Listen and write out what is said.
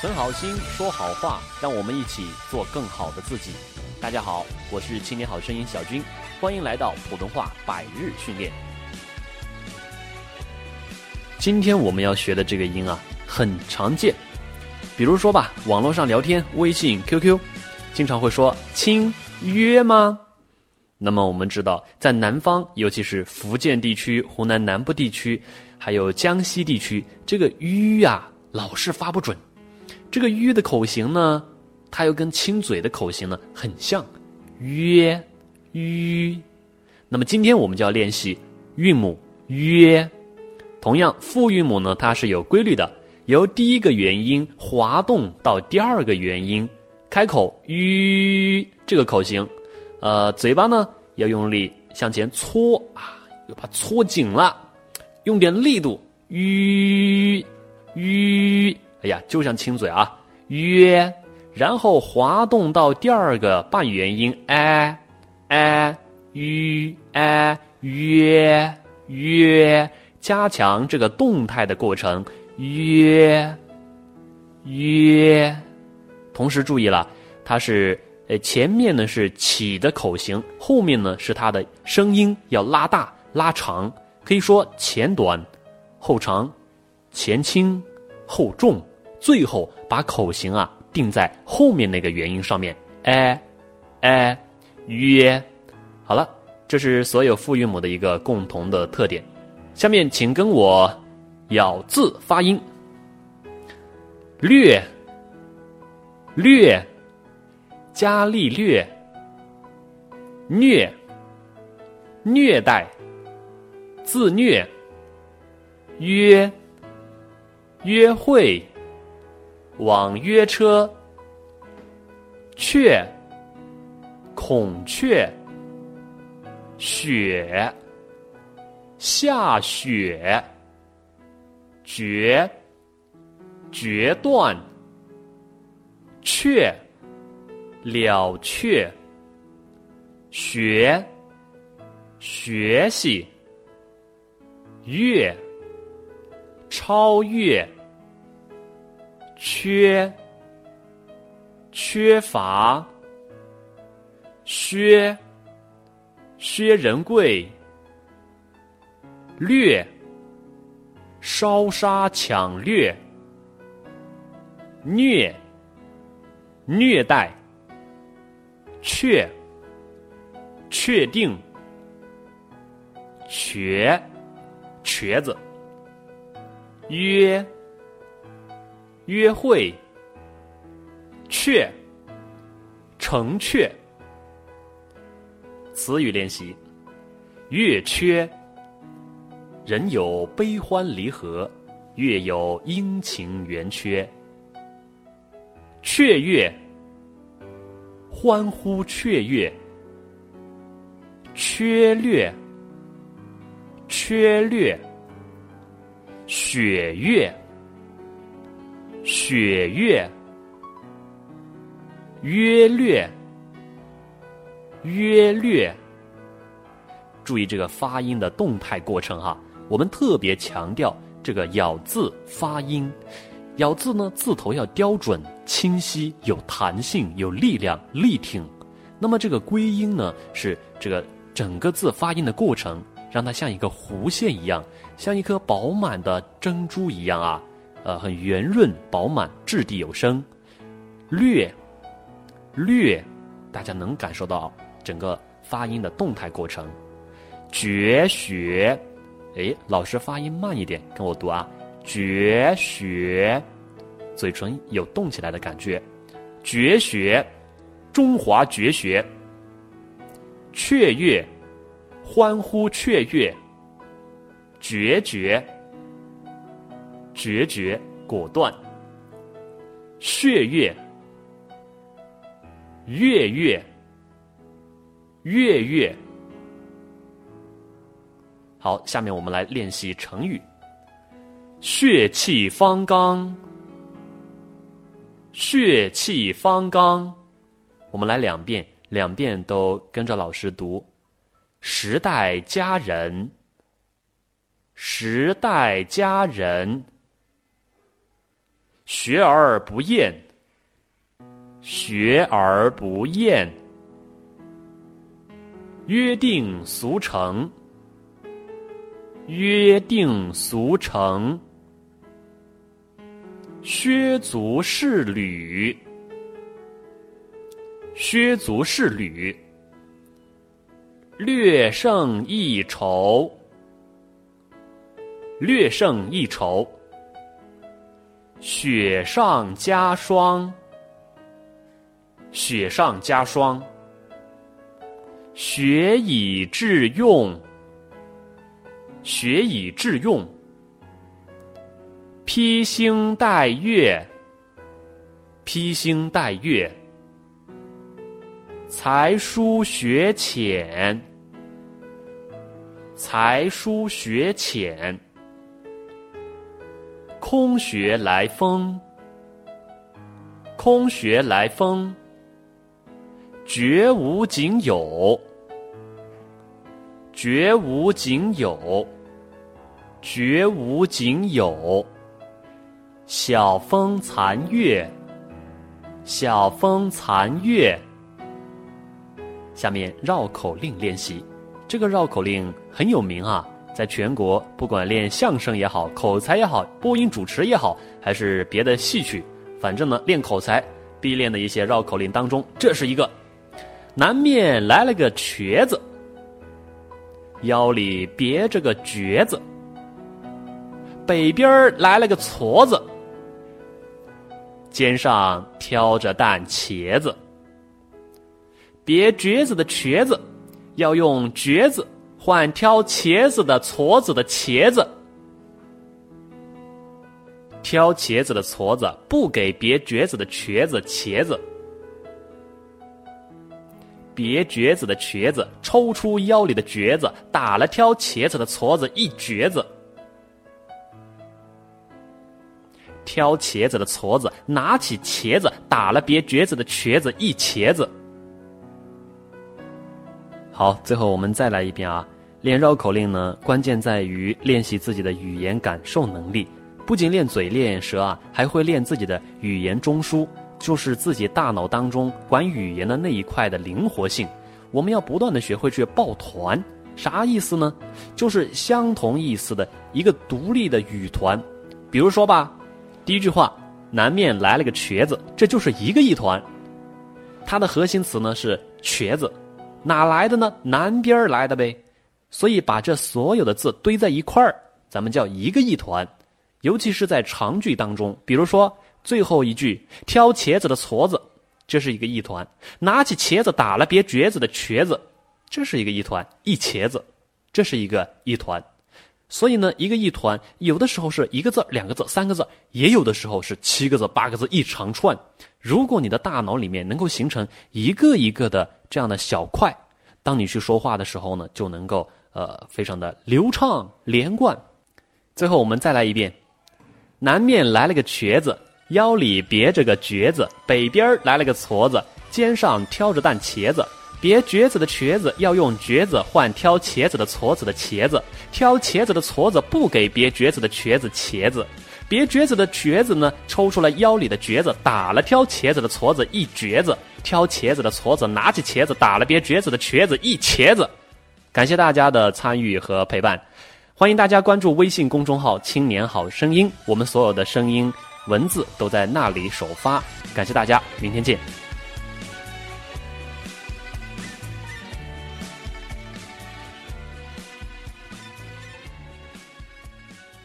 存好心，说好话，让我们一起做更好的自己。大家好，我是青年好声音小军，欢迎来到普通话百日训练。今天我们要学的这个音啊，很常见。比如说吧，网络上聊天，微信、QQ，经常会说“亲约吗？”那么我们知道，在南方，尤其是福建地区、湖南南部地区，还有江西地区，这个“约”呀，老是发不准。这个“吁”的口型呢，它又跟亲嘴的口型呢很像，“约”“吁”。那么今天我们就要练习韵母“约”。同样，复韵母呢，它是有规律的，由第一个元音滑动到第二个元音，开口“吁”这个口型。呃，嘴巴呢要用力向前搓啊，要把搓紧了，用点力度，吁吁，哎呀，就像亲嘴啊，约，然后滑动到第二个半元音 a a 吁 a 约约，加强这个动态的过程，约约，同时注意了，它是。呃，前面呢是起的口型，后面呢是它的声音要拉大拉长，可以说前短，后长，前轻，厚重，最后把口型啊定在后面那个元音上面。哎，哎，约，好了，这是所有复韵母的一个共同的特点。下面请跟我咬字发音，略，略。伽利略，虐，虐待，自虐，约，约会，网约车，雀，孔雀，雪，下雪，决，决断，却。了却，学，学习，越，超越，缺，缺乏，薛，薛仁贵，掠，烧杀抢掠，虐，虐待。确，确定，瘸，瘸子，约，约会，确，成确。词语练习：月缺，人有悲欢离合，月有阴晴圆缺，雀跃。欢呼雀跃，缺略，缺略，雪月，雪月，约略，约略。注意这个发音的动态过程哈，我们特别强调这个咬字发音。咬字呢，字头要标准、清晰、有弹性、有力量、力挺。那么这个归音呢，是这个整个字发音的过程，让它像一个弧线一样，像一颗饱满的珍珠一样啊，呃，很圆润、饱满、质地有声。略，略，大家能感受到整个发音的动态过程。绝学，哎，老师发音慢一点，跟我读啊。绝学，嘴唇有动起来的感觉。绝学，中华绝学。雀跃，欢呼雀跃。决绝，决绝，果断。血月，月月，月月。好，下面我们来练习成语。血气方刚，血气方刚，我们来两遍，两遍都跟着老师读。时代佳人，时代佳人，学而不厌，学而不厌。约定俗成，约定俗成。削足适履，削足适履。略胜一筹，略胜一筹。雪上加霜，雪上加霜。学以致用，学以致用。披星戴月，披星戴月。才疏学浅，才疏学浅。空穴来风，空穴来风，绝无仅有，绝无仅有，绝无仅有。晓风残月，晓风残月。下面绕口令练习，这个绕口令很有名啊。在全国，不管练相声也好，口才也好，播音主持也好，还是别的戏曲，反正呢，练口才必练的一些绕口令当中，这是一个。南面来了个瘸子，腰里别着个橛子；北边来了个矬子，肩上挑着担茄子。别橛子的瘸子，要用橛子。换挑茄子的矬子的茄子，挑茄子的矬子不给别橛子的瘸子茄子，别橛子的瘸子抽出腰里的橛子，打了挑茄子的矬子一橛子，挑茄子的矬子拿起茄子打了别橛子的瘸子一茄子。好，最后我们再来一遍啊！练绕口令呢，关键在于练习自己的语言感受能力。不仅练嘴、练舌啊，还会练自己的语言中枢，就是自己大脑当中管语言的那一块的灵活性。我们要不断的学会去抱团，啥意思呢？就是相同意思的一个独立的语团。比如说吧，第一句话，南面来了个瘸子，这就是一个一团。它的核心词呢是瘸子。哪来的呢？南边来的呗，所以把这所有的字堆在一块儿，咱们叫一个一团。尤其是在长句当中，比如说最后一句“挑茄子的矬子”，这是一个一团；拿起茄子打了别橛子的瘸子，这是一个一团；一茄子，这是一个一团。所以呢，一个一团有的时候是一个字、两个字、三个字，也有的时候是七个字、八个字一长串。如果你的大脑里面能够形成一个一个的。这样的小块，当你去说话的时候呢，就能够呃非常的流畅连贯。最后我们再来一遍：南面来了个瘸子，腰里别着个橛子；北边来了个矬子，肩上挑着担茄子。别橛子的瘸子要用橛子换挑茄子的矬子的茄子，挑茄子的矬子不给别橛子的瘸子茄子。别橛子的瘸子呢，抽出了腰里的橛子，打了挑茄子的矬子一橛子；挑茄子的矬子拿起茄子，打了别橛子的瘸子一茄子。感谢大家的参与和陪伴，欢迎大家关注微信公众号“青年好声音”，我们所有的声音文字都在那里首发。感谢大家，明天见。